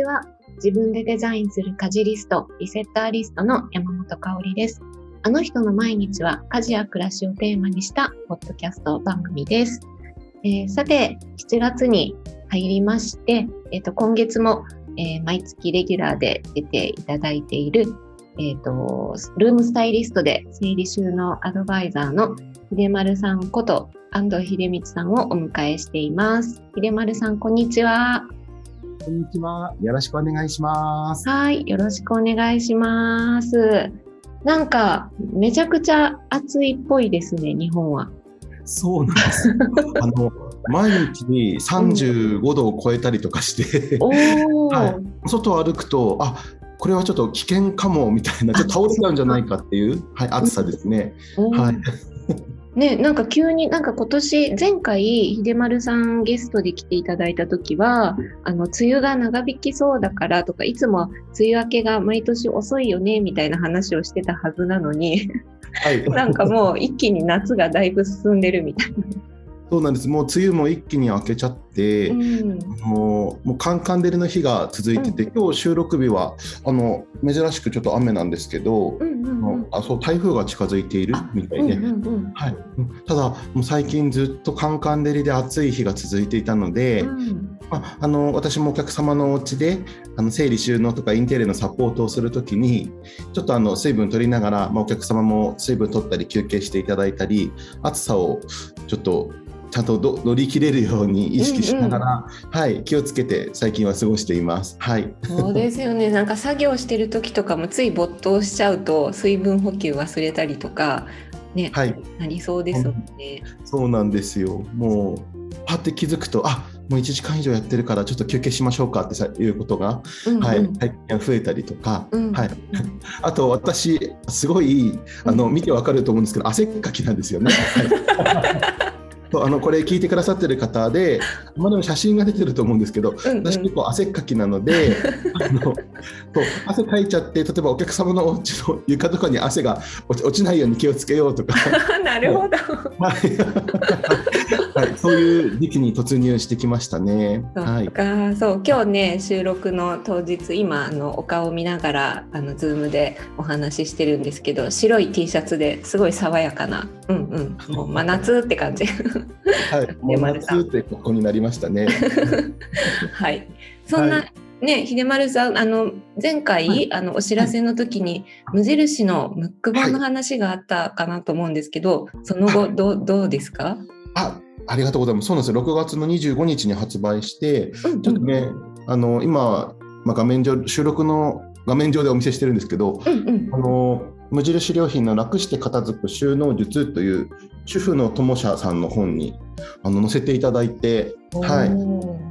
ちは。自分でデザインする家事リスト、リセッターリストの山本香里です。あの人の毎日は家事や暮らしをテーマにしたポッドキャスト番組です。えーさて、7月に入りまして、えっ、と、今月も、えー毎月レギュラーで出ていただいている、えっ、と、ルームスタイリストで整理収納アドバイザーの秀丸さんこと安藤秀光さんをお迎えしています。秀丸さん、こんにちは。こんにちは。よろしくお願いします。はい、よろしくお願いします。なんか、めちゃくちゃ暑いっぽいですね、日本は。そうなんです。あの毎日35度を超えたりとかして、はい外を歩くと、あこれはちょっと危険かもみたいな、ちょっと倒れちゃうんじゃないかっていう、はい、暑さですね。はい。ね、なんか急になんか今年前回秀丸さんゲストで来ていただいた時はあの梅雨が長引きそうだからとかいつも梅雨明けが毎年遅いよねみたいな話をしてたはずなのにはい。なんかもう一気に夏がだいぶ進んでるみたいな。そうなんです。もう梅雨も一気に明けちゃって、うん。もうもうカンカン照りの日が続いてて、今日収録日はあの珍しくちょっと雨なんですけど、うんうんうん。あそう台風が近づいているみたいで、うんうんうん。はい、ただ、もう最近ずっとカンカン照りで暑い日が続いていたので、うん。まあ、あの私もお客様のお家であの整理収納とかインテリアのサポートをするときにちょっとあの水分取りながら、まあ、お客様も水分取ったり休憩していただいたり暑さをちょっとちゃんとど乗り切れるように意識しながら、はい、気をつけて最近は過ごしています。はい、そうですよね。なんか作業してる時とかもつい没頭しちゃうと水分補給忘れたりとかね、はい、なりそうですもんね。そうなんですよ。もうパって気づくとあもう1時間以上やってるからちょっと休憩しましょうかってさいうことがうんうんはい、最近は増えたりとか、うんはい、あと私すごいあのうん見てわかると思うんですけど汗っかきなんですよね。はい そうあのこれ聞いてくださってる方で、まあ、でも写真が出てると思うんですけど、うんうん。私結構汗っかきなので あのそう汗かいちゃって例えばお客様のお家の床とかに汗が落ち落ちないように気をつけようとか、なるほど。はい。はい、そういう時期に突入してきましたね。そはい。そう今日ね収録の当日今あのお顔を見ながらあのズームでお話ししてるんですけど白い T シャツですごい爽やかな。うんうん。もう真夏って感じ はい、もう夏ってここになりましたね。はい。そんな、はね秀丸さんあの前回、はい。あのお知らせの時に無印のムック本の話があったかなと思うんですけど、その後どうどうですか、あ、ありがとうございます。そうなんですよ。6月の25日に発売して、うんうん。ちょっとね、あの今、まあ、画面上収録の画面上でお見せしてるんですけど、うんうん。あの無印良品の楽して片付く収納術という主婦の友社さんの本にあの載せていただいて、はい。あ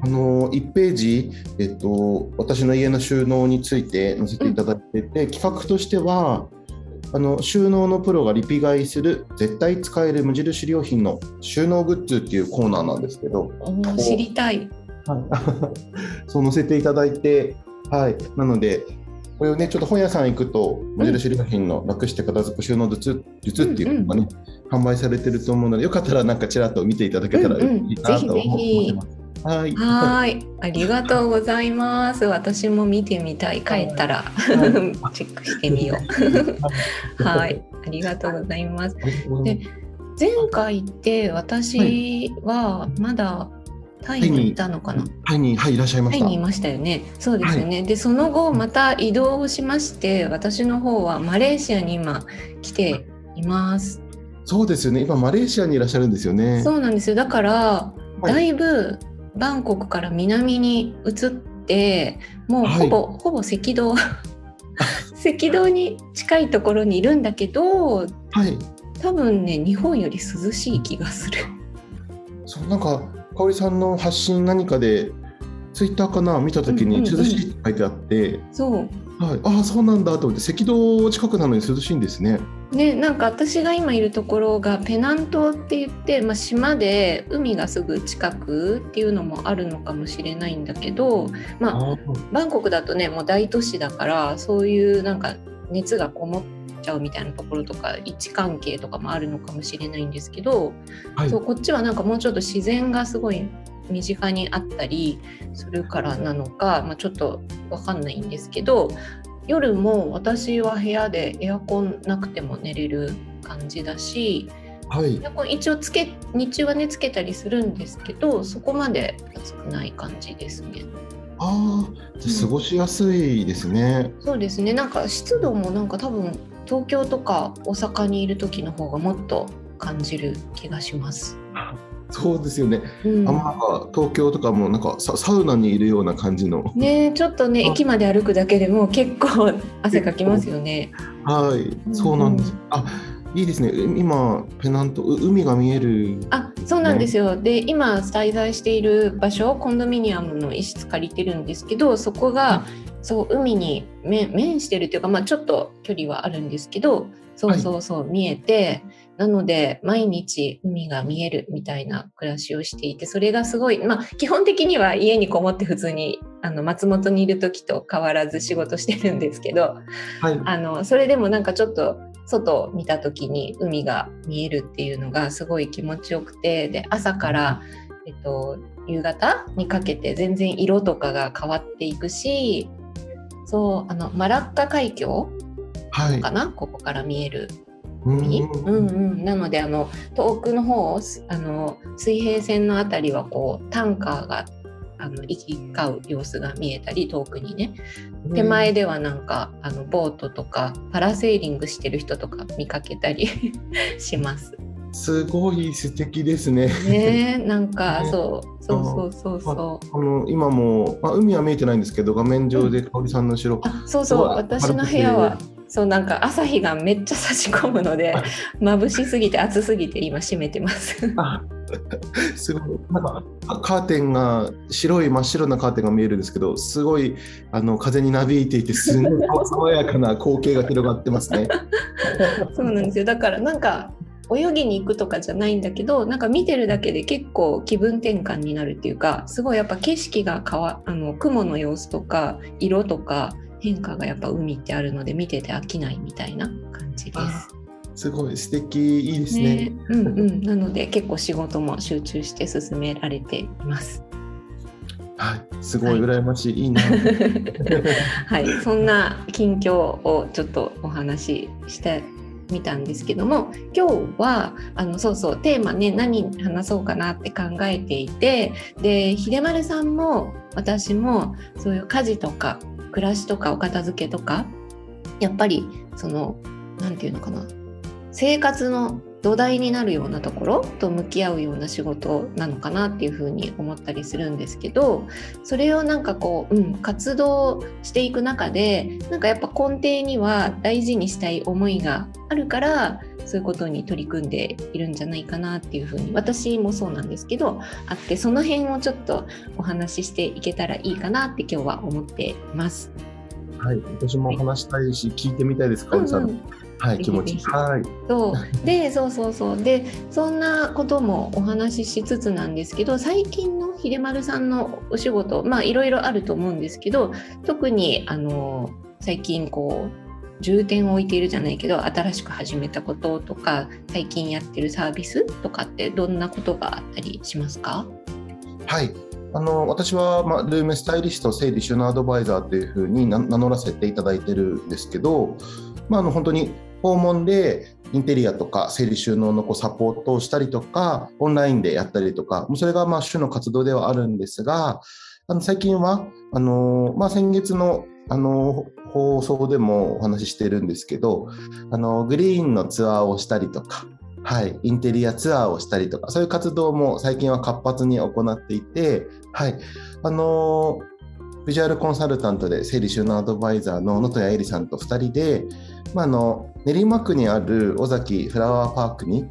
の1ページ、えっと、私の家の収納について載せていただいてて、企画としてはあの収納のプロがリピ買いする絶対使える無印良品の収納グッズっていうコーナーなんですけど、知りたい。そう載せていただいて、はい、なのでこれをねちょっと本屋さん行くと無印良品の楽して片付く収納術術っていうのがね、販売されてると思うのでよかったらなんかちらっと見ていただけたらいうんうんいなと思ぜひぜひ思ってます。はいはーい、ありがとうございます。私も見てみたい。帰ったら チェックしてみよう。はい、ありがとうございます。で前回って私はまだタイにいたのかな。はいに、はい、いらっしゃいました。タイにいましたよね。そうですよね。で、その後また移動をしまして、私の方はマレーシアに今来ています。そうですよね。今マレーシアにいらっしゃるんですよね。そうなんですよ。だから、はいだいぶバンコクから南に移って、もうほぼ、ほぼ赤道赤道に近いところにいるんだけど、はい。多分ね日本より涼しい気がする。そうなんか香織さんの発信何かでツイッターかな見た時にうんうんうん涼しいって書いてあって、そうはい。ああそうなんだと思って赤道近くなのに涼しいんですね。ね、なんか私が今いるところがペナン島って言って、まあ、島で海がすぐ近くっていうのもあるのかもしれないんだけど、まあ、あバンコクだとねもう大都市だからそういうなんか熱がこもっちゃうみたいなところとか位置関係とかもあるのかもしれないんですけど、はいそうこっちはなんかもうちょっと自然がすごい身近にあったりするからなのか、まあ、ちょっと分かんないんですけど夜も私は部屋でエアコンなくても寝れる感じだし、はい、エアコン一応つけ日中はねつけたりするんですけどそこまで暑くない感じですね。ああ、過ごしやすいですね、うん、そうですね。なんか湿度もなんか多分東京とか大阪にいる時の方がもっと感じる気がします。そうですよね。うん、あんま東京とかもなんかササウナにいるような感じの。ねちょっとね駅まで歩くだけでも結構汗かきますよね。はい、そうなんです。うん、あ。いいですね。今ペナント海が見える、ね、あ、そうなんですよ。で、今滞在している場所、コンドミニアムの一室借りてるんですけど、そこが、そう海に面してるというか、まあちょっと距離はあるんですけど、そうそうそう、はい、見えて、なので毎日海が見えるみたいな暮らしをしていて、それがすごい、まあ基本的には家にこもって普通にあの松本にいる時と変わらず仕事してるんですけど、はい、あのそれでもなんかちょっと外を見た時に海が見えるっていうのがすごい気持ちよくて、で朝から、えっと、夕方にかけて全然色とかが変わっていくし、そうあのマラッカ海峡かな、はい、ここから見える海、うんうん、なのであの遠くの方あの水平線の辺りはこうタンカーがあの行き交う様子が見えたり遠くにね手前ではなんかあのボートとかパラセーリングしてる人とか見かけたり します。すごい素敵ですね。ねなんか、ね、そうそうそうそうそう。あの今も、まあ、海は見えてないんですけど画面上で香織さんの後ろ、あそうそう私の部屋はそうなんか朝日がめっちゃ差し込むので眩しすぎて暑すぎて今閉めてます。すごいなんかカーテンが白い真っ白なカーテンが見えるんですけどすごいあの風になびいていてすごい 爽やかな光景が広がってますね。そうなんですよだからなんか泳ぎに行くとかじゃないんだけどなんか見てるだけで結構気分転換になるっていうかすごいやっぱ景色が変わあの雲の様子とか色とか変化がやっぱ海ってあるので見てて飽きないみたいな感じです。すごい素敵いいですね。ねうんうん、なので結構仕事も集中して進められています。はい、すごい羨ましい、はい、いいな。はい、そんな近況をちょっとお話ししてみたんですけども今日はあのそうそうテーマね何話そうかなって考えていてで秀丸さんも私もそういう家事とか暮らしとかお片付けとかやっぱりその何て言うのかな。生活の土台になるようなところと向き合うような仕事なのかなっていうふうに思ったりするんですけどそれをなんかこう、うん、活動していく中でなんかやっぱ根底には大事にしたい思いがあるからそういうことに取り組んでいるんじゃないかなっていうふうに私もそうなんですけどあってその辺をちょっとお話ししていけたらいいかなって今日は思っています。はい、私も話したいし、はい、聞いてみたいですか、うんうん、はい、気持ち。はい。そうで、そうそうそう。で、そんなこともお話ししつつなんですけど、最近の秀丸さんのお仕事、まあいろいろあると思うんですけど、特にあの最近こう。重点を置いているじゃないけど新しく始めたこととか最近やってるサービスとかってどんなことがあったりしますか？はい。あの私は、まあ、ルームスタイリスト整理収納アドバイザーというふうに名乗らせていただいてるんですけど、まあ、あの本当に訪問でインテリアとか整理収納のこうサポートをしたりとか、オンラインでやったりとか、それがまあ主の活動ではあるんですが、あの最近は、あのまあ、先月のあの放送でもお話ししてるんですけど、あのグリーンのツアーをしたりとか、はい、インテリアツアーをしたりとか、そういう活動も最近は活発に行っていて、はい、あのビジュアルコンサルタントで整理収納アドバイザーの能登谷絵里さんと2人で、まあ、あの練馬区にある尾崎フラワーパークに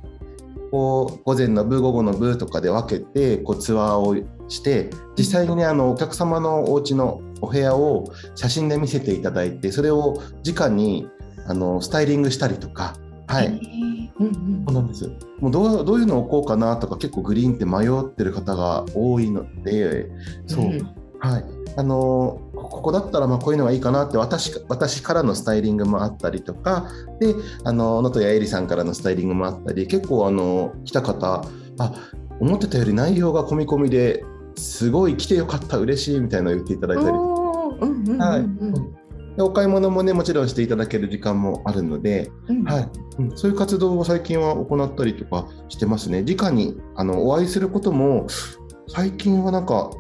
こう午前の部午後の部とかで分けてこうツアーをして実際にねあのお客様のお家のお部屋を写真で見せていただいてそれを直にあのスタイリングしたりとか。はい、うんうん、そうなんですもうどうどういうのを置こうかなとか結構グリーンって迷ってる方が多いのでそう、うん、はい。あのここだったらまあこういうのがいいかなって私私からのスタイリングもあったりとかであの能登谷絵里さんからのスタイリングもあったり結構あの来た方あ思ってたより内容が込み込みですごい来てよかった嬉しいみたいなのを言っていただいたり、お買い物もねもちろんしていただける時間もあるので、うん。はい。うん、そういう活動を最近は行ったりとかしてますね。直にあのお会いすることも最近はなんか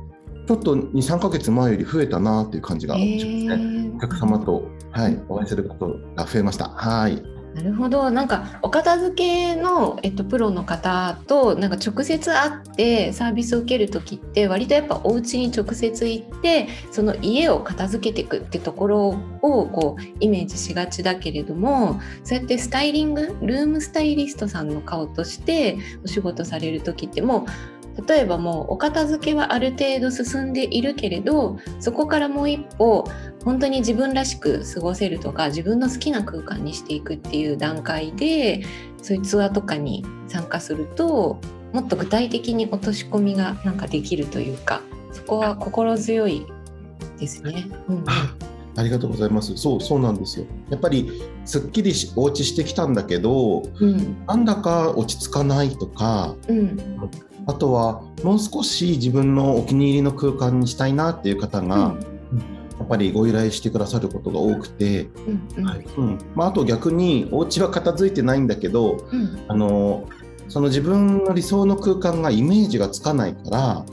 ちょっと23ヶ月前より増えたなっていう感じがしますね。お客様と、はい、お会いすることが増えました。はい。なるほど。なんかお片付けの、えっと、プロの方となんか直接会ってサービスを受ける時って割とやっぱお家に直接行ってその家を片付けていくってところをこうイメージしがちだけれどもそうやってスタイリングルームスタイリストさんの顔としてお仕事される時ってもう例えばもうお片付けはある程度進んでいるけれどそこからもう一歩本当に自分らしく過ごせるとか自分の好きな空間にしていくっていう段階でそういうツアーとかに参加するともっと具体的に落とし込みがなんかできるというかそこは心強いですね。うんありがとうございます。そう、そうなんですよ。やっぱりすっきりしお家してきたんだけど、うんなんだか落ち着かないとか、うんあとはもう少し自分のお気に入りの空間にしたいなっていう方が、やっぱりご依頼してくださることが多くて、うんはい。うん。まあ、あと逆にお家は片付いてないんだけど、うん。あのその自分の理想の空間がイメージがつかないから、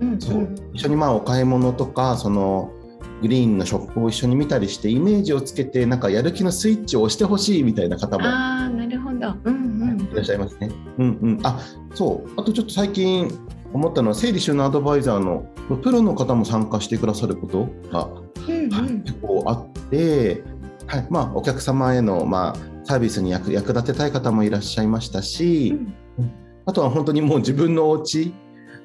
うん。そう。一緒にまあお買い物とかそのグリーンのショップを一緒に見たりしてイメージをつけてなんかやる気のスイッチを押してほしいみたいな方もらっしゃいますね。うんうん、あそう。あとちょっと最近思ったのは整理収納アドバイザーのプロの方も参加してくださることが、うんうん。はい結構あって、はい。まあ、お客様への、まあ、サービスに役役立てたい方もいらっしゃいましたし、あとは本当にもう自分のお家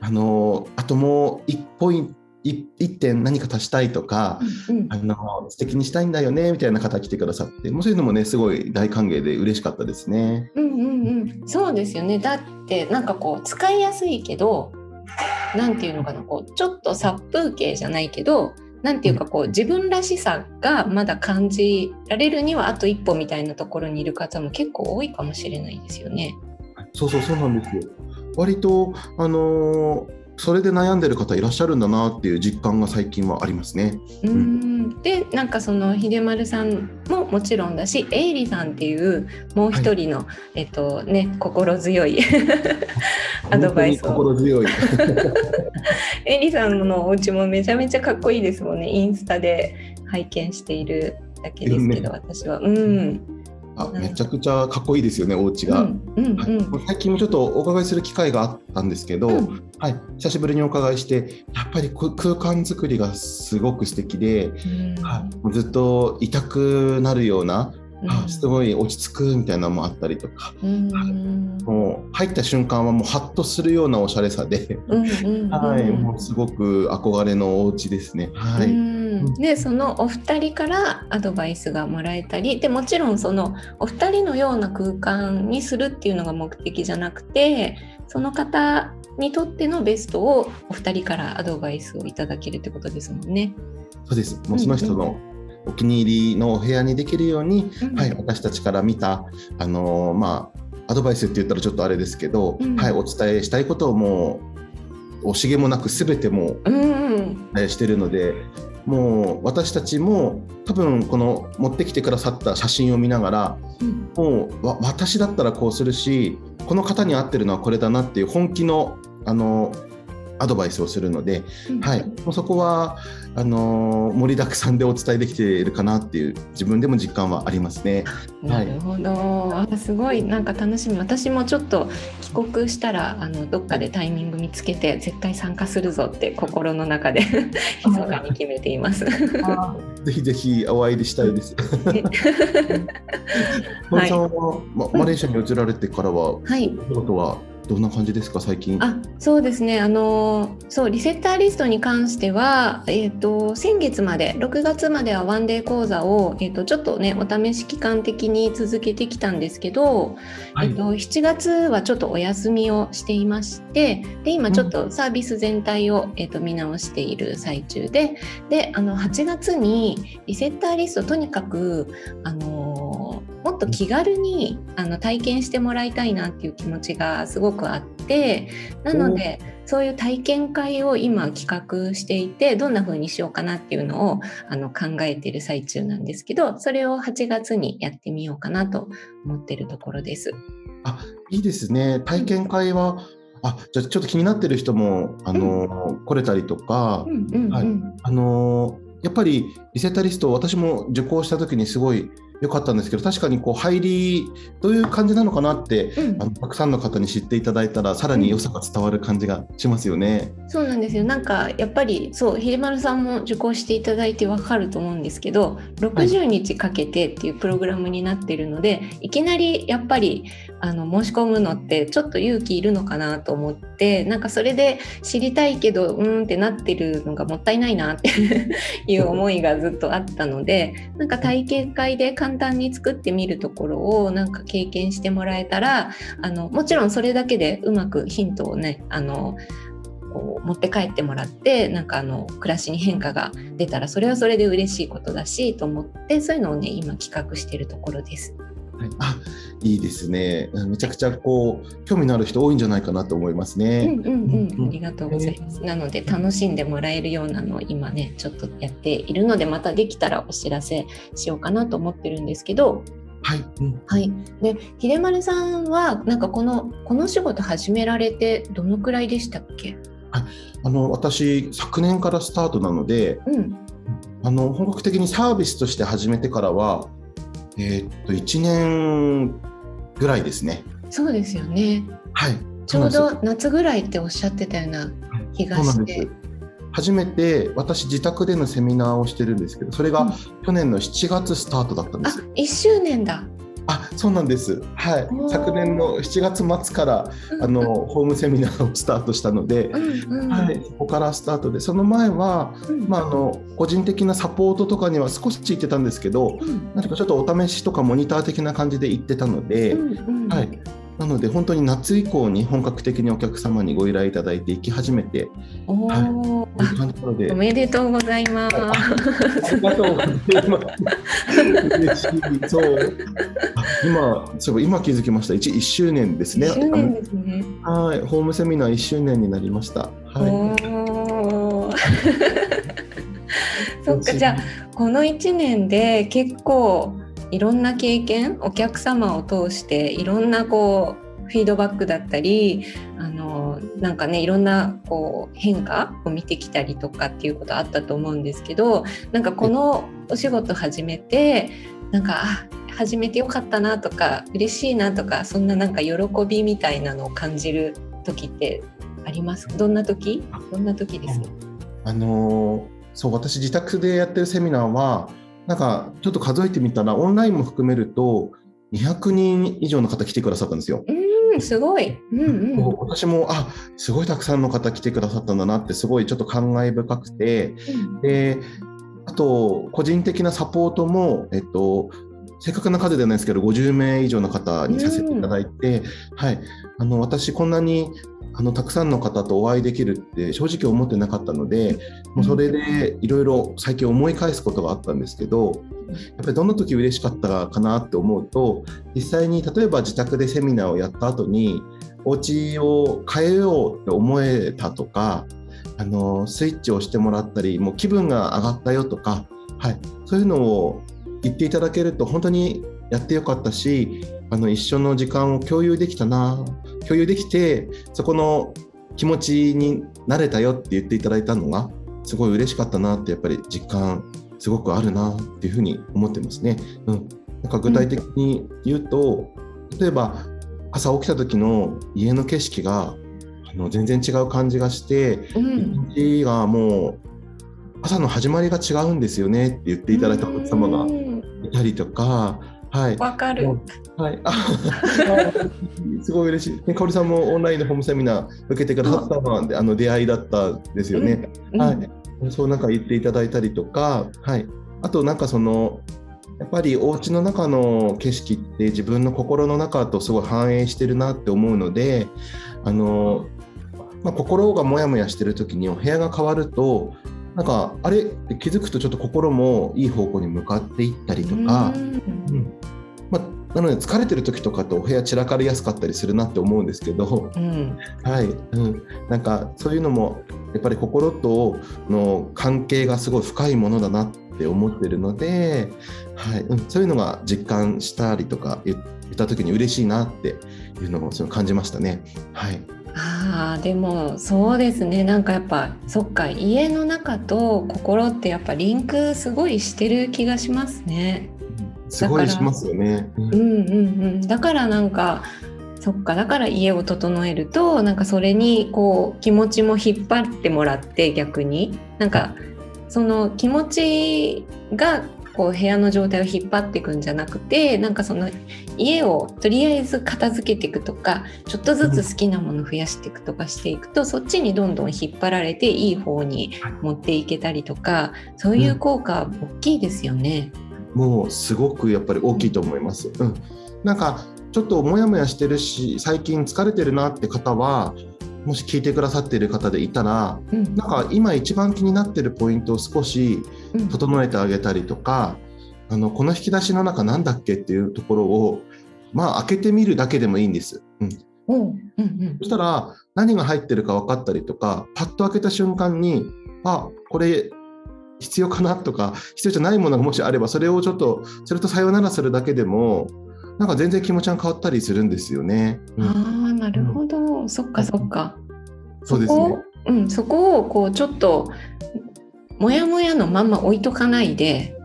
あのあともう1ポイント1点何か足したいとか、うんうんあの素敵にしたいんだよねみたいな方来てくださってもうそういうのもねすごい大歓迎で嬉しかったですね。うんうんうん、そうですよねだってなんかこう使いやすいけどなんていうのかなこうちょっと殺風景じゃないけどなんていうかこう自分らしさがまだ感じられるにはあと一歩みたいなところにいる方も結構多いかもしれないですよね。そうそうそうなんですよ。割とあのーそれで悩んでる方いらっしゃるんだなっていう実感が最近はありますね。うんでなんかその秀丸さんももちろんだしエイリさんっていうもう一人の、えっとね心強い アドバイスを心強い。エリさんのお家もめちゃめちゃかっこいいですもんね。インスタで拝見しているだけですけど、ね私は。うん。あめちゃくちゃかっこいいですよねお家が。うんうんはい。うん。最近もちょっとお伺いする機会があったんですけど、うん。はい、久しぶりにお伺いしてやっぱりこ空間作りがすごく素敵で、はい、もうずっと痛くなるような、あすごい落ち着くみたいなのもあったりとか、うん。もう入った瞬間はもうハッとするようなおしゃれさで、うんうんはい、うんもうすごく憧れのお家ですね。はい、うんでそのお二人からアドバイスがもらえたりでもちろんそのお二人のような空間にするっていうのが目的じゃなくてその方にとってのベストをお二人からアドバイスをいただけるってことですもんね。そうです。もうその人のお気に入りのお部屋にできるように、うんはい、私たちから見た、あのーまあ、アドバイスって言ったらちょっとあれですけど、うん。はい、お伝えしたいことをもう惜しげもなく全てもううんしてるのでもう私たちも多分この持ってきてくださった写真を見ながらうん。もうわ私だったらこうするしこの方に合ってるのはこれだなっていう本気のあのアドバイスをするので、はい、もうそこはあのー盛りだくさんでお伝えできているかなっていう自分でも実感はありますね。なるほど、あすごいなんか楽しみ。私もちょっと帰国したらあのどっかでタイミング見つけて絶対参加するぞって心の中で 密かに決めています。ぜひぜひお会いしたいです。は、まマレーシアに移られてからは、はい。お仕事は？どんな感じですか最近？あそうですね。あのそうリセッターリストに関しては、えー、と先月まで6月まではワンデー講座を、えー、とちょっとねお試し期間的に続けてきたんですけど、はい。えっと、7月はちょっとお休みをしていましてで今ちょっとサービス全体を、えっと、見直している最中でであの8月にリセッターリストとにかくあのもっと気軽にあの体験してもらいたいなっていう気持ちがすごくあってなのでそういう体験会を今企画していてどんな風にしようかなっていうのをあの考えている最中なんですけどそれを8月にやってみようかなと思ってるところです。あいいですね。体験会は、あじゃあちょっと気になってる人もあの、うん、来れたりとか、うんうんうん、はい、あのやっぱりリセッタリスト私も受講した時にすごい良かったんですけど確かにこう入りどういう感じなのかなって、うん、あのたくさんの方に知っていただいたらさらに良さが伝わる感じがしますよね。うん、そうなんですよ。なんかやっぱりそうひでまるさんも受講していただいて分かると思うんですけど60日かけてっていうプログラムになってるので、はい、いきなりやっぱりあの申し込むのってちょっと勇気いるのかなと思ってなんかそれで知りたいけどうんってなってるのがもったいないなって いう思いがずっとあったのでなんか体験会で簡単に作ってみるところをなんか経験してもらえたらあのもちろんそれだけでうまくヒントをねあのこう持って帰ってもらってなんかあの暮らしに変化が出たらそれはそれで嬉しいことだしと思ってそういうのをね今企画してるところです。はい、あいいですね。めちゃくちゃこう興味のある人多いんじゃないかなと思いますね。うんうんうん、ありがとうございます。なので楽しんでもらえるようなのを今ねちょっとやっているのでまたできたらお知らせしようかなと思ってるんですけど。はい、うん、はい。で、秀丸さんはなんかこのこの仕事始められてどのくらいでしたっけ？ああの私昨年からスタートなので、うん、あの本格的にサービスとして始めてからはえー、っと1年ぐらいですね。そうですよね。はい。ちょうど夏ぐらいっておっしゃってたような気がして。初めて私自宅でのセミナーをしてるんですけどそれが去年の7月スタートだったんです、うん、1周年だあそうなんです、はい、昨年の7月末から、あのホームセミナーをスタートしたので、はい、そこからスタートでその前は、まあ、あの個人的なサポートとかには少し行ってたんですけど、何かちょっとお試しとかモニター的な感じで行ってたので、はい、なので本当に夏以降に本格的にお客様にご依頼いただいて行き始めて、おはい、おめでとうございます。ありがとうございます。嬉しい。そう。今そう今気づきました。一一周年ですね。周年ですね。はい、ホームセミナー一周年になりました。はい。そっかじゃあこの一年で結構いろんな経験お客様を通していろんなこうフィードバックだったりあのなんかねいろんなこう変化を見てきたりとかっていうことあったと思うんですけどなんかこのお仕事始めてなんかあ始めてよかったなとか嬉しいなとかそんななんか喜びみたいなのを感じる時ってあります？どんな時？どんな時です？あのそう私自宅でやってるセミナーはなんかちょっと数えてみたらオンラインも含めると200人以上の方来てくださったんですよ。うんすごい、うんうん、私もあすごいたくさんの方来てくださったんだなってすごいちょっと感慨深くて、うん、であと個人的なサポートも、えっと、正確な数ではないですけど50名以上の方にさせていただいて、うん、はい、あの私こんなにあのたくさんの方とお会いできるって正直思ってなかったのでもうそれでいろいろ最近思い返すことがあったんですけどやっぱりどんな時嬉しかったかなって思うと実際に例えば自宅でセミナーをやった後にお家を変えようって思えたとかあのスイッチをしてもらったりもう気分が上がったよとか、はい、そういうのを言っていただけると本当にやってよかったしあの一緒の時間を共有できたな。共有できてそこの気持ちになれたよって言っていただいたのがすごい嬉しかったなってやっぱり実感すごくあるなっていうふうに思ってますね。うん、なんか具体的に言うと、うん、例えば朝起きた時の家の景色があの全然違う感じがして、うん、一日がもう朝の始まりが違うんですよねって言っていただいたお客様がいたりとか、はい。わかる。はい。すごい嬉しい。ね、かおりさんもオンラインでホームセミナー受けてくださったのは、あの出会いだったですよね。うん、はい。そうなんか言っていただいたりとか、はい。あとなんかその。やっぱりお家の中の景色って自分の心の中とすごい反映してるなって思うのであの、まあ、心がモヤモヤしてる時にお部屋が変わるとなんかあれって気づくとちょっと心もいい方向に向かっていったりとか、うん、まあ、なので疲れてる時とかってお部屋散らかりやすかったりするなって思うんですけど、うん、はい、うん、なんかそういうのもやっぱり心との関係がすごい深いものだなって思ってるので、はい。うん、そういうのが実感したりとか言った時に嬉しいなっていうのをその感じましたね。はいあでもそうですねなんかやっぱそっか家の中と心ってやっぱリンクすごいしてる気がしますね。すごいしますよね。うんうんうんだからなんかそっかだから家を整えるとなんかそれにこう気持ちも引っ張ってもらって逆になんかその気持ちがこう部屋の状態を引っ張っていくんじゃなくてなんかその家をとりあえず片付けていくとかちょっとずつ好きなもの増やしていくとかしていくと、そっちにどんどん引っ張られていい方に持っていけたりとかそういう効果大きいですよね。うん、もうすごくやっぱり大きいと思います。うん、なんかちょっとモヤモヤしてるし最近疲れてるなって方はもし聞いてくださっている方でいたら、うん、なんか今一番気になってるポイントを少し整えてあげたりとか、うん、あのこの引き出しの中なんだっけっていうところをまあ開けてみるだけでもいいんです。うんうんうんうん、そしたら何が入ってるか分かったりとかパッと開けた瞬間にあこれ必要かなとか必要じゃないものがもしあればそれをちょっとそれとさよならするだけでもなんか全然気持ちが変わったりするんですよね。うん、ああなるほど、うん、そっかそっか。そうですね。うん、そこをこうちょっともやもやのまんま置いとかないで、うん、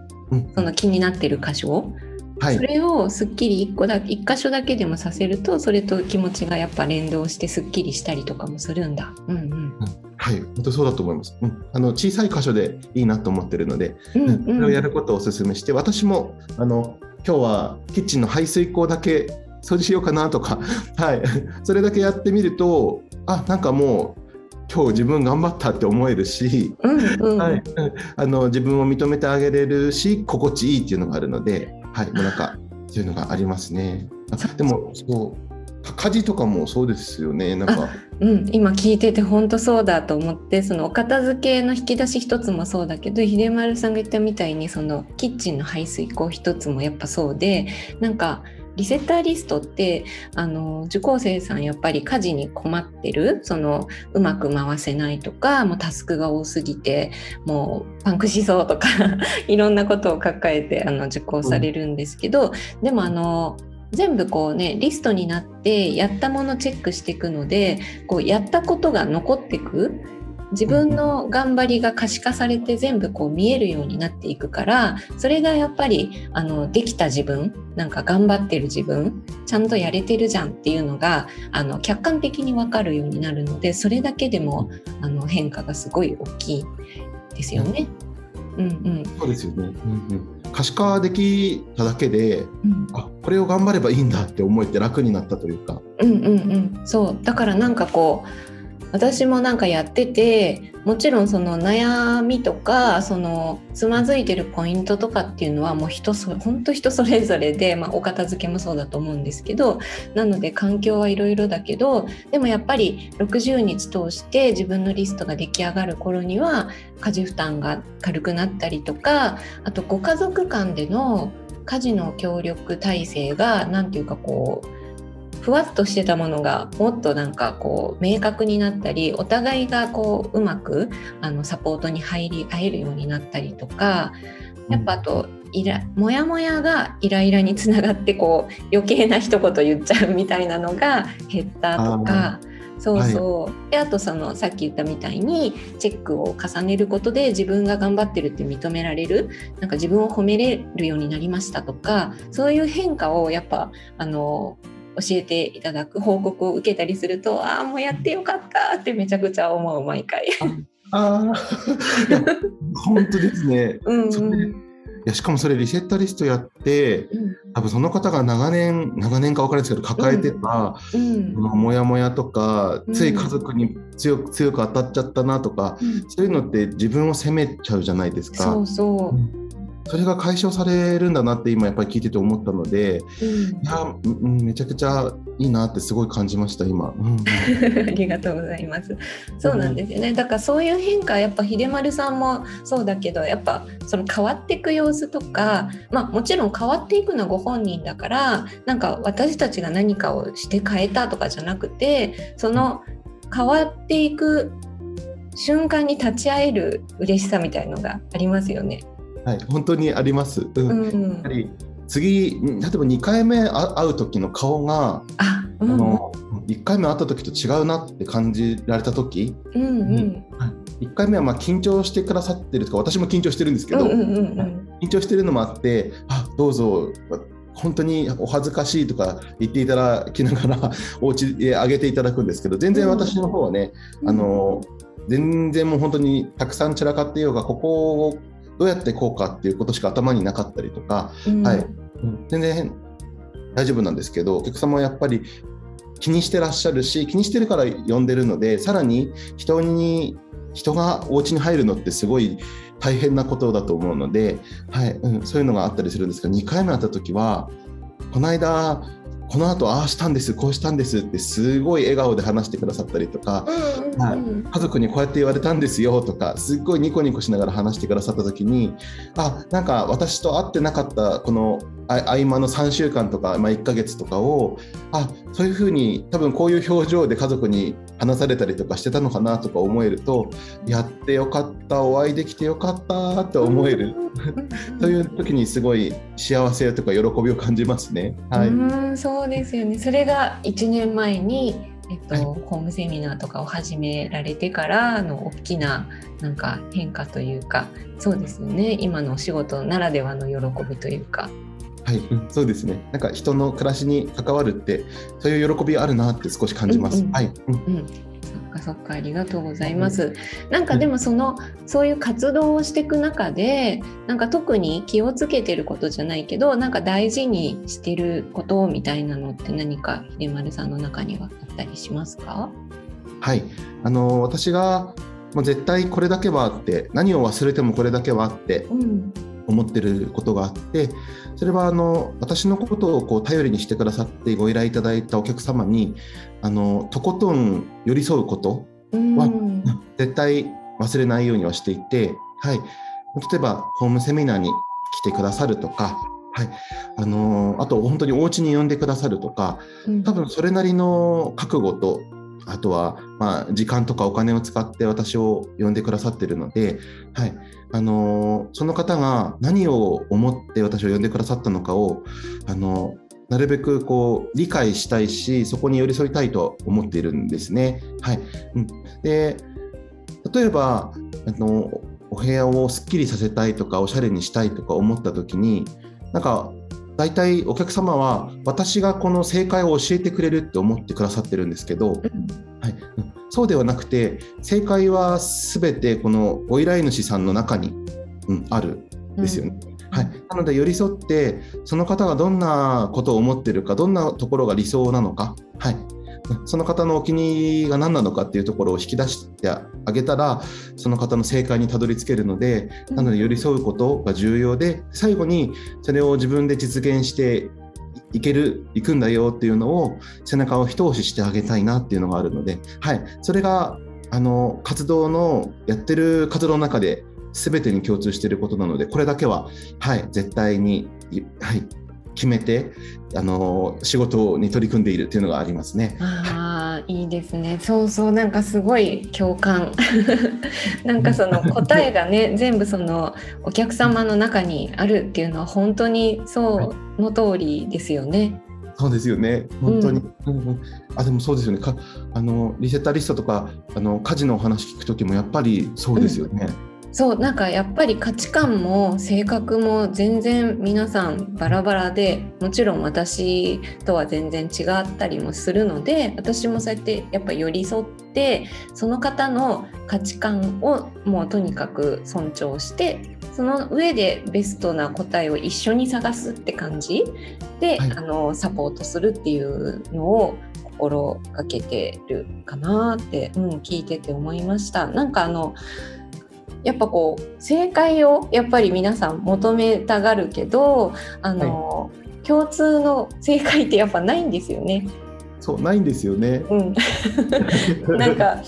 その気になってる箇所、はい、それをすっきり1個だ1箇所だけでもさせるとそれと気持ちがやっぱ連動してすっきりしたりとかもするんだ。うんうん、うん。はい、本当そうだと思います。うん、あの小さい箇所でいいなと思ってるので、うんうん、それをやることをお勧めして、私もあの今日はキッチンの排水口だけ掃除しようかなとか、はい、それだけやってみるとあなんかもう今日自分頑張ったって思えるし、うんうん、はい、あの自分を認めてあげれるし心地いいっていうのがあるので、はい、もうなんかそういうのがありますね。でもそう家事とかもそうですよねなんか、うん、今聞いてて本当そうだと思ってそのお片付けの引き出し一つもそうだけど秀丸さんが言ったみたいにそのキッチンの排水口一つもやっぱそうでなんかリセッターリストってあの受講生さんやっぱり家事に困ってるそのうまく回せないとかもうタスクが多すぎてもうパンクしそうとか いろんなことを抱えてあの受講されるんですけど、うん、でもあの全部こうねリストになってやったものチェックしていくのでこうやったことが残ってく自分の頑張りが可視化されて全部こう見えるようになっていくからそれがやっぱりあのできた自分なんか頑張ってる自分ちゃんとやれてるじゃんっていうのがあの客観的に分かるようになるのでそれだけでもあの変化がすごい大きいですよね。うんうん、そうですよね、うんうん。可視化できただけで、うん、あこれを頑張ればいいんだって思えて楽になったというか。うんうんうん、そう。だからなんかこう私もなんかやっててもちろんその悩みとかそのつまずいてるポイントとかっていうのはもう人そ本当人それぞれで、まあ、お片付けもそうだと思うんですけどなので環境はいろいろだけどでもやっぱり60日通して自分のリストが出来上がる頃には家事負担が軽くなったりとかあとご家族間での家事の協力体制が何て言うかこうふわっとしてたものがもっとなんかこう明確になったりお互いがこううまくあのサポートに入り合えるようになったりとかやっぱあとイラモヤモヤがイライラにつながってこう余計な一言言っちゃうみたいなのが減ったとか。そうそう、はい、であとそのさっき言ったみたいにチェックを重ねることで自分が頑張ってるって認められるなんか自分を褒めれるようになりましたとかそういう変化をやっぱあの教えていただく報告を受けたりするとああもうやってよかったってめちゃくちゃ思う毎回。ああ 本当ですね。うん、うん、いやしかもそれリセッタリストやって、うん、多分その方が長年長年か分からないですけど抱えてた、うん、のモヤモヤとか、つい家族に強く強く当たっちゃったなとか、そういうのって自分を責めちゃうじゃないですか。そうそうそれが解消されるんだなって今やっぱり聞いてて思ったので、うん、いや、うん、めちゃくちゃいいなってすごい感じました今、うん、ありがとうございます。そうなんですよね。だからそういう変化やっぱ秀丸さんもそうだけどやっぱその変わっていく様子とかまあもちろん変わっていくのはご本人だからなんか私たちが何かをして変えたとかじゃなくてその変わっていく瞬間に立ち会える嬉しさみたいのがありますよね。はい、本当にあります。うん、うん、やはり次例えば2回目会う時の顔があ、うん、あの1回目会った時と違うなって感じられた時、うんうん、1回目はまあ緊張してくださってるとか私も緊張してるんですけど、うんうんうん、緊張してるのもあってあどうぞ本当にお恥ずかしいとか言っていただきながら お家であげていただくんですけど全然私の方はね、うん、あの全然もう本当にたくさん散らかっていようがここをどうやってこうかっていうことしか頭になかったりとか、うん、はい、全然大丈夫なんですけどお客様はやっぱり気にしてらっしゃるし気にしてるから呼んでるのでさらに人に人がお家に入るのってすごい大変なことだと思うので、はい。うん、そういうのがあったりするんですが2回目会った時はこの間この後ああしたんですこうしたんですってすごい笑顔で話してくださったりとか、はい、家族にこうやって言われたんですよとかすっごいニコニコしながら話してくださった時にあなんか私と会ってなかったこの合間の3週間とか、まあ、1ヶ月とかをあそういうふうに多分こういう表情で家族に話されたりとかしてたのかなとか思えるとやってよかったお会いできてよかったって思える。という時にすごい幸せとか喜びを感じますね。はい、うんそうですよね。それが1年前にえっと、はい、ホームセミナーとかを始められてからの大きななんか変化というかそうですよね。今のお仕事ならではの喜びというかはい、うん、そうですね。なんか人の暮らしに関わるってそういう喜びあるなって少し感じます。うんうん、はい。うん、うんそっかそっかありがとうございます。なんかでもその、そういう活動をしていく中でなんか特に気をつけてることじゃないけどなんか大事にしてることみたいなのって何か秀丸さんの中にはあったりしますか？はいあの私がもう絶対これだけはあって何を忘れてもこれだけはあって、うん思ってることがあってそれはあの私のことをこう頼りにしてくださってご依頼いただいたお客様にあのとことん寄り添うことは絶対忘れないようにはしていて、はい、例えばホームセミナーに来てくださるとか、はい。あのあと本当にお家に呼んでくださるとか多分それなりの覚悟とあとは、まあ、時間とかお金を使って私を呼んでくださってるので、はいあのー、その方が何を思って私を呼んでくださったのかを、あのーなるべくこう理解したいしそこに寄り添いたいと思っているんですね。はい。うん、で例えばあのお部屋をすっきりさせたいとかおしゃれにしたいとか思った時になんか大体お客様は私がこの正解を教えてくれるって思ってくださってるんですけど、はい、そうではなくて正解は全てこのご依頼主さんの中に、うん、あるんですよね。うん。はい、なので寄り添ってその方がどんなことを思ってるかどんなところが理想なのか、はい、その方のお気に入りが何なのかっていうところを引き出してあげたらその方の正解にたどり着けるのでなので寄り添うことが重要で最後にそれを自分で実現していけるいくんだよっていうのを背中を一押ししてあげたいなっていうのがあるので、はい、それがあの活動のやってる活動の中で全てに共通していることなのでこれだけは、はい、絶対に、はい、決めてあの仕事に取り組んでいるっていうのがありますね。あいいですね。そうそうなんかすごい共感。なんかその答えがね 全部そのお客様の中にあるっていうのは本当にそうの通りですよね。そうですよね。本当に。うん、あでもそうですよね。かあのリセッターリストとかあの家事のお話聞く時もやっぱりそうですよね。うんそうなんかやっぱり価値観も性格も全然皆さんバラバラでもちろん私とは全然違ったりもするので私もそうやってやっぱ寄り添ってその方の価値観をもうとにかく尊重してその上でベストな答えを一緒に探すって感じで、はい、あのサポートするっていうのを心がけてるかなって、うん、聞いてて思いました。なんかあのやっぱこう正解をやっぱり皆さん求めたがるけどあの、はい、共通の正解ってやっぱないんですよね。そうないんですよね。うん、なんか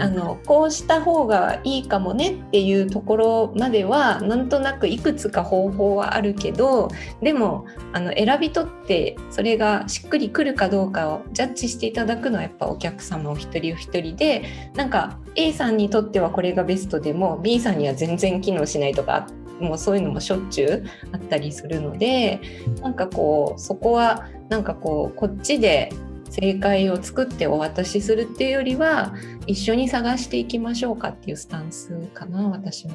あのこうした方がいいかもねっていうところまではなんとなくいくつか方法はあるけどでもあの選び取ってそれがしっくりくるかどうかをジャッジしていただくのはやっぱお客様お一人お一人でなんか A さんにとってはこれがベストでも B さんには全然機能しないとかもうそういうのもしょっちゅうあったりするのでなんかこうそこはなんかこうこっちで正解を作ってお渡しするっていうよりは一緒に探していきましょうかっていうスタンスかな私も。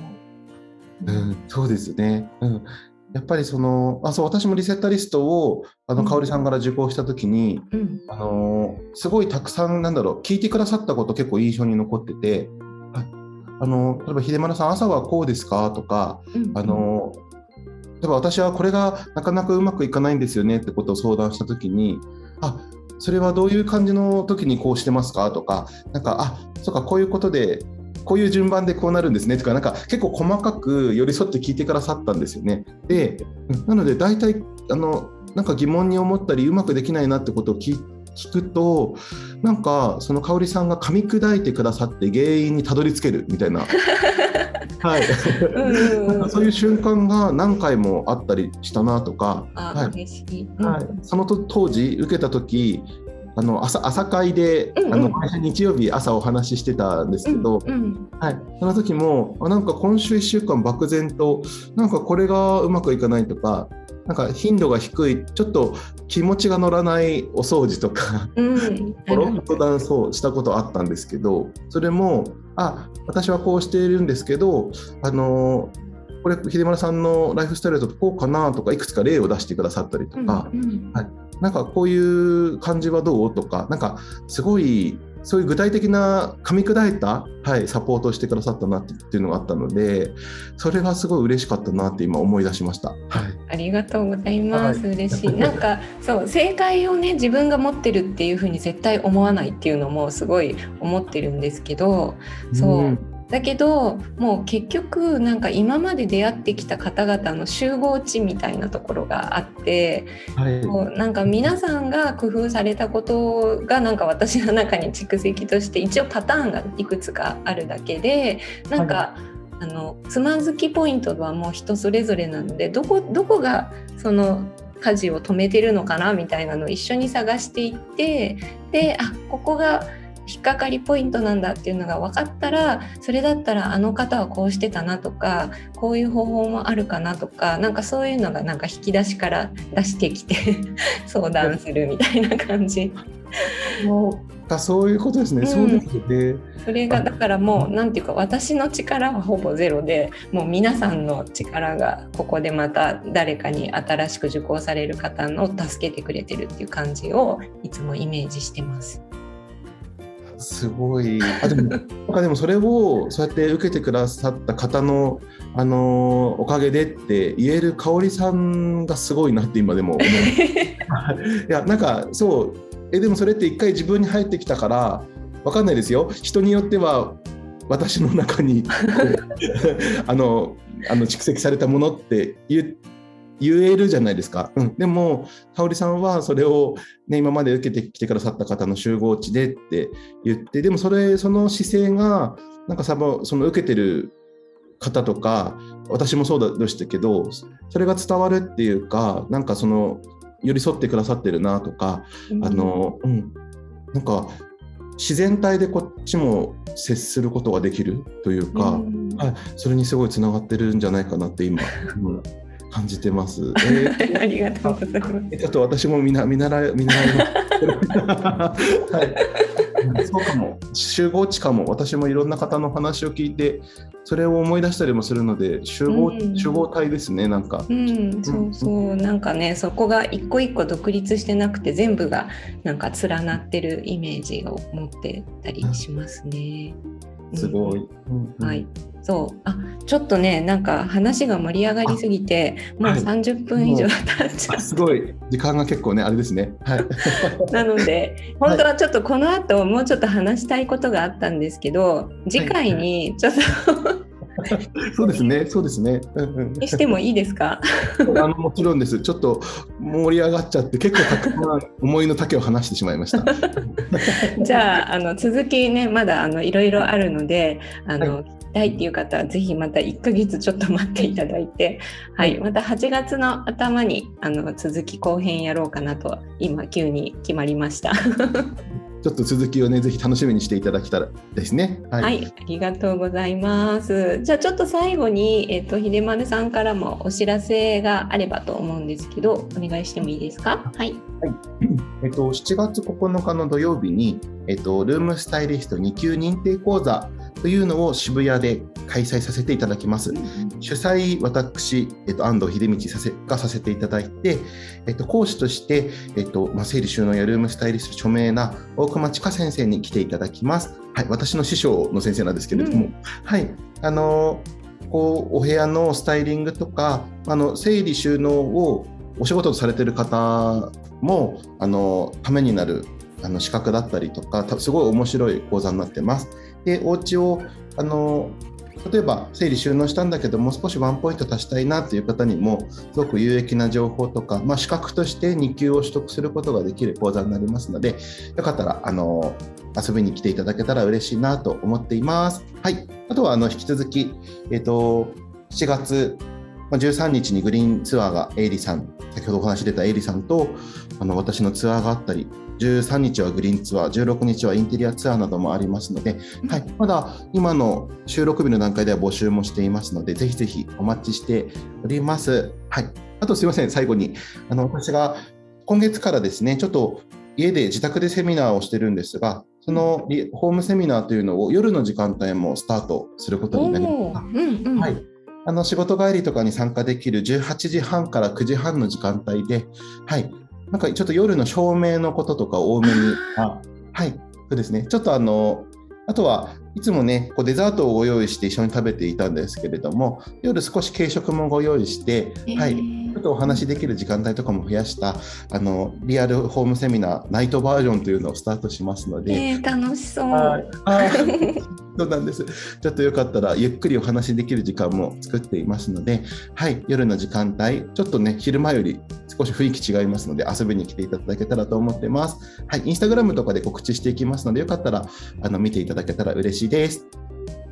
うん、そうですね、うん、やっぱりそのあそう私もリセッタリストをあの、香織さんから受講した時に、うん、あのすごいたくさんなんだろう聞いてくださったこと結構印象に残っててあの例えば秀丸さん朝はこうですかとか、うん、あの例えば私はこれがなかなかうまくいかないんですよねってことを相談した時にあそれはどういう感じの時にこうしてますか？とか、なんか、あそうか、こういうことで、こういう順番でこうなるんですね？とか、なんか結構細かく寄り添って聞いてくださったんですよね。で、なので大体、あの、なんか疑問に思ったり、うまくできないなってことを聞聞くとなんかその香織さんが噛み砕いてくださって原因にたどり着けるみたいな。はい、そういう瞬間が何回もあったりしたなとか、はい、はい、その当時受けた時あの朝朝会で、うんうん、あの会社日曜日朝お話ししてたんですけど、うんうん、はい、その時もなんか今週1週間漠然となんかこれがうまくいかないとかなんか頻度が低いちょっと気持ちが乗らないお掃除とか、うん、ポロッとダンスをしたことあったんですけどそれもあ私はこうしているんですけどあのこれ秀丸さんのライフスタイルだとこうかなとかいくつか例を出してくださったりとか、うんうん、はい、なんかこういう感じはどうとかなんかすごいそういう具体的な噛み砕いた、はい、サポートをしてくださったなっていうのがあったのでそれがすごい嬉しかったなって今思い出しました。はい、ありがとうございます、はい、嬉しい。なんかそう正解をね自分が持ってるっていうふうに絶対思わないっていうのもすごい思ってるんですけどそう。うんだけどもう結局なんか今まで出会ってきた方々の集合値みたいなところがあって、はい、もうなんか皆さんが工夫されたことがなんか私の中に蓄積として一応パターンがいくつかあるだけでなんか、はい、あのつまずきポイントはもう人それぞれなのでどこどこがその家事を止めてるのかなみたいなのを一緒に探していってであここが引っかかりポイントなんだっていうのが分かったらそれだったらあの方はこうしてたなとかこういう方法もあるかなとかなんかそういうのがなんか引き出しから出してきて 相談するみたいな感じ。もうそういうことですね、うん、そうですね。それがだからもうなんていうか私の力はほぼゼロでもう皆さんの力がここでまた誰かに新しく受講される方の助けてくれてるっていう感じをいつもイメージしてます。すごい。あでもなんかでもそれをそうやって受けてくださった方のあのおかげでって言える香織さんがすごいなって今でも思う。いやなんかそうえでもそれって一回自分に入ってきたからわかんないですよ。人によっては私の中に あのあの蓄積されたものって言って言えるじゃないですか。うん、でも、香織さんはそれを、ね、今まで受けてきてくださった方の集合値でって言って、でもそれ、その姿勢が、なんかさその受けてる方とか、私もそうでしたけど、それが伝わるっていうか、なんかその、寄り添ってくださってるなとか、うん、あの、うん、なんか、自然体でこっちも接することができるというか、うん、はい、それにすごいつながってるんじゃないかなって今、う。ん感じてます。え ー、ありがとうございます。ちょっと私も見な見習い見習いはい。そうかも。集合値かも。私もいろんな方の話を聞いてそれを思い出したりもするので集合うん、集合体ですねなんか、うん、そうそう、なんかねそこが一個一個独立してなくて全部がなんか連なってるイメージを持ってたりしますね。すごい、はい。そう。あちょっとねなんか話が盛り上がりすぎてもう30分以上経っちゃって、すごい。時間が結構ねあれですね。はい。なので本当はちょっとこの後もうちょっと話したいことがあったんですけど次回にちょっと そうですね、そうですね。してもいいですか？あのもちろんです。ちょっと盛り上がっちゃって、結構たくさん思いの丈を話してしまいました。じゃあ、あの続きね、まだあのいろいろあるので、あの、はいたいっていう方はぜひまた1ヶ月ちょっと待っていただいて、はい、また8月の頭にあの続き後編やろうかなと今急に決まりました。ちょっと続きをね、ぜひ楽しみにしていただけたらですね。はい、はい、ありがとうございます。じゃあちょっと最後に、えっ、と、秀丸さんからもお知らせがあればと思うんですけど、お願いしてもいいですか？はい。はい。えっ、と、7月9日の土曜日に、えっ、と、ルームスタイリスト2級認定講座というのを渋谷で開催させていただきます。主催、私、えっと、安藤秀道させがさせていただいて、えっと、講師として、えっとまあ、整理収納やルームスタイリスト著名な大熊千佳先生に来ていただきます。はい、私の師匠の先生なんですけれども、うん、はい、あのこうお部屋のスタイリングとか、あの整理収納をお仕事とされている方もあのためになるあの資格だったりとか、すごい面白い講座になってます。で、お家をあの例えば整理収納したんだけどもう少しワンポイント足したいなという方にもすごく有益な情報とか、まあ、資格として2級を取得することができる講座になりますのでよかったらあの遊びに来ていただけたら嬉しいなと思っています。はい、あとはあの引き続き、えーと、7月13日にグリーンツアーがエイリさん先ほどお話出たエイリさんとあの私のツアーがあったり13日はグリーンツアー、16日はインテリアツアーなどもありますので、はい、まだ今の収録日の段階では募集もしていますので、ぜひぜひお待ちしております。はい、あとすいません、最後に、あの私が今月からですね、ちょっと家で自宅でセミナーをしてるんですが、そのホームセミナーというのを夜の時間帯もスタートすることになりました。うんうん、はい。あの仕事帰りとかに参加できる18時半から9時半の時間帯で、はい、なんかちょっと夜の照明のこととか多めに、あはい、そうですね、ちょっとあの、あとはいつもね、こうデザートをご用意して一緒に食べていたんですけれども、夜少し軽食もご用意して、えー、はい、ちょっとお話しできる時間帯とかも増やしたあのリアルホームセミナーナイトバージョンというのをスタートしますので、えー、楽しそう。そうなんです。ちょっとよかったらゆっくりお話しできる時間も作っていますので、はい、夜の時間帯、ちょっとね、昼間より少し雰囲気違いますので、遊びに来ていただけたらと思ってます。はい、インスタグラムとかで告知していきますので、よかったらあの見ていただけたら嬉しいです。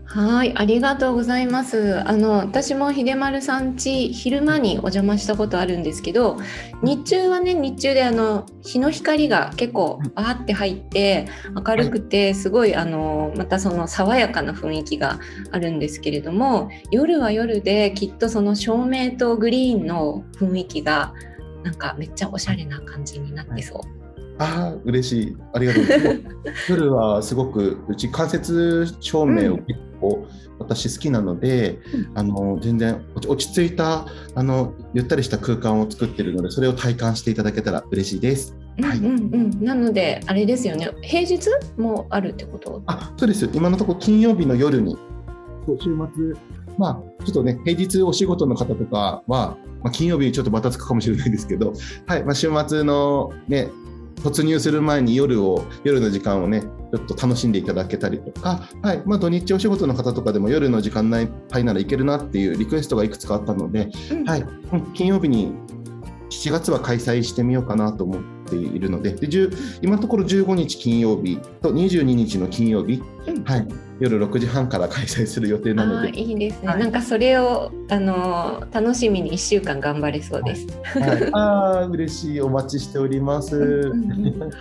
はい、ありがとうございます。あの私も秀丸さん家昼間にお邪魔したことあるんですけど、日中はね日中であの日の光が結構バーって入って明るくてすごいあのまたその爽やかな雰囲気があるんですけれども、夜は夜できっとその照明とグリーンの雰囲気がなんかめっちゃおしゃれな感じになってそう。ああ、嬉しい。ありがとうございます。夜はすごく、うち間接照明を結構私好きなので、うん、あの全然落ち着いたあのゆったりした空間を作っているので、それを体感していただけたら嬉しいです。はい、うんうんなのであれですよね。平日もあるってこと？あ、そうです。今のところ金曜日の夜に週末まあ、ちょっとね、平日お仕事の方とかは、まあ、金曜日ちょっとばたつくかもしれないですけど、はい、まあ、週末のね、突入する前に夜を夜の時間をねちょっと楽しんでいただけたりとか、はいまあ、土日お仕事の方とかでも夜の時間内いならいけるなっていうリクエストがいくつかあったので、うん、はい、金曜日に7月は開催してみようかなと思っているのでで今のところ15日金曜日と22日の金曜日、うん、はい夜6時半から開催する予定なのでいいですね、はい、なんかそれをあの楽しみに1週間頑張れそうです。はい、はい、あ嬉しいお待ちしております。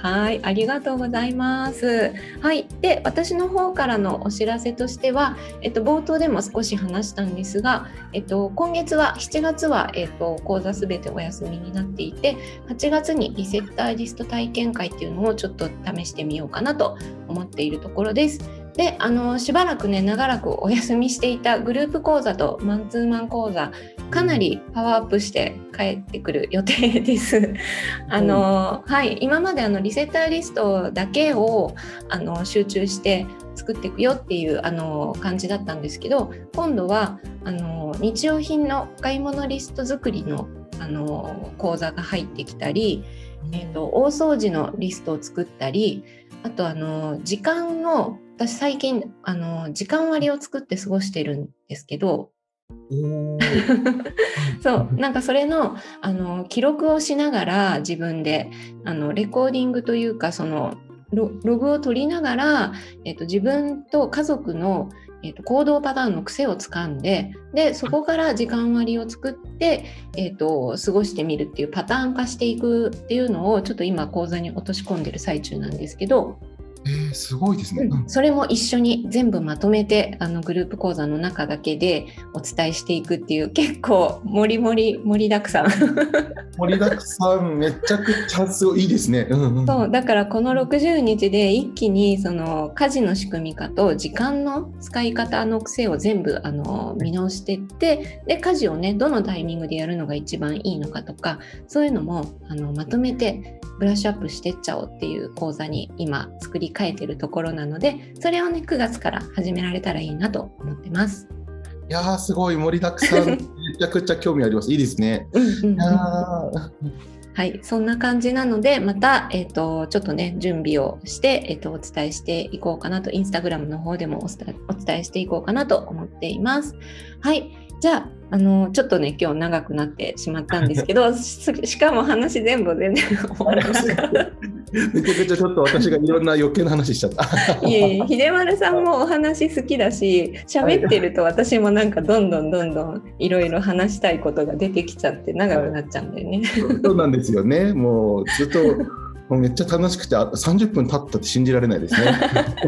はいありがとうございます。はいで私の方からのお知らせとしては、えっと、冒頭でも少し話したんですが、えっと、今月は7月は、えっと、講座すべてお休みになっていて8月にリセッターリスト体験会っていうのをちょっと試してみようかなと思っているところです。であのしばらくね長らくお休みしていたグループ講座とマンツーマン講座かなりパワーアップして帰ってくる予定です。あの、うん、はい今まであのリセッターリストだけをあの集中して作っていくよっていうあの感じだったんですけど今度はあの日用品の買い物リスト作りのあの講座が入ってきたり、えーと大掃除のリストを作ったりあとあの時間の私最近あの時間割を作って過ごしてるんですけど。そうなんかそれのあの記録をしながら自分であのレコーディングというかそのログを取りながら、えーと、自分と家族の、えーと、行動パターンの癖をつかんででそこから時間割を作って、えーと過ごしてみるっていうパターン化していくっていうのをちょっと今講座に落とし込んでる最中なんですけど。えー、すごいですね、うん、それも一緒に全部まとめてあのグループ講座の中だけでお伝えしていくっていう結構もりもり盛りだくさん。盛りだくさんめちゃくちゃすごいいいですね、うんうん、そうだからこの60日で一気にその家事の仕組み化と時間の使い方の癖を全部あの見直していってで家事をねどのタイミングでやるのが一番いいのかとかそういうのもあのまとめてブラッシュアップしてっちゃおうっていう講座に今作り変えてるところなのでそれをね9月から始められたらいいなと思ってます。いやーすごい盛りだくさん めちゃくちゃ興味あります。いいですね。うんうんうんはい、そんな感じなので、また、えっ、ー、と、ちょっとね、準備をして、えっ、ー、と、お伝えしていこうかなと、インスタグラムの方でもお伝えしていこうかなと思っています。はい、じゃあ、あのちょっとね今日長くなってしまったんですけど しかも話全部全然終わりました。めちゃくちゃちょっと私がいろんな余計な話しちゃった。いえいえ秀丸さんもお話好きだし喋ってると私もなんかどんどんどんどんいろいろ話したいことが出てきちゃって長くなっちゃうんだよね、そうなんですよね。もうずっともうめっちゃ楽しくて30分経ったって信じられないですね。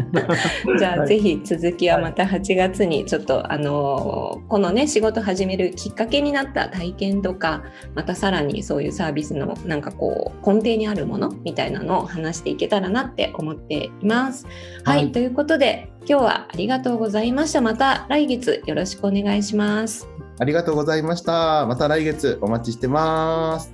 じゃあ、はい、ぜひ続きはまた8月にちょっとあのこのね仕事始めるきっかけになった体験とかまたさらにそういうサービスのなんかこう根底にあるものみたいなのを話していけたらなって思っています。はい、はい、ということで今日はありがとうございました。また来月よろしくお願いします。ありがとうございました。また来月お待ちしてます。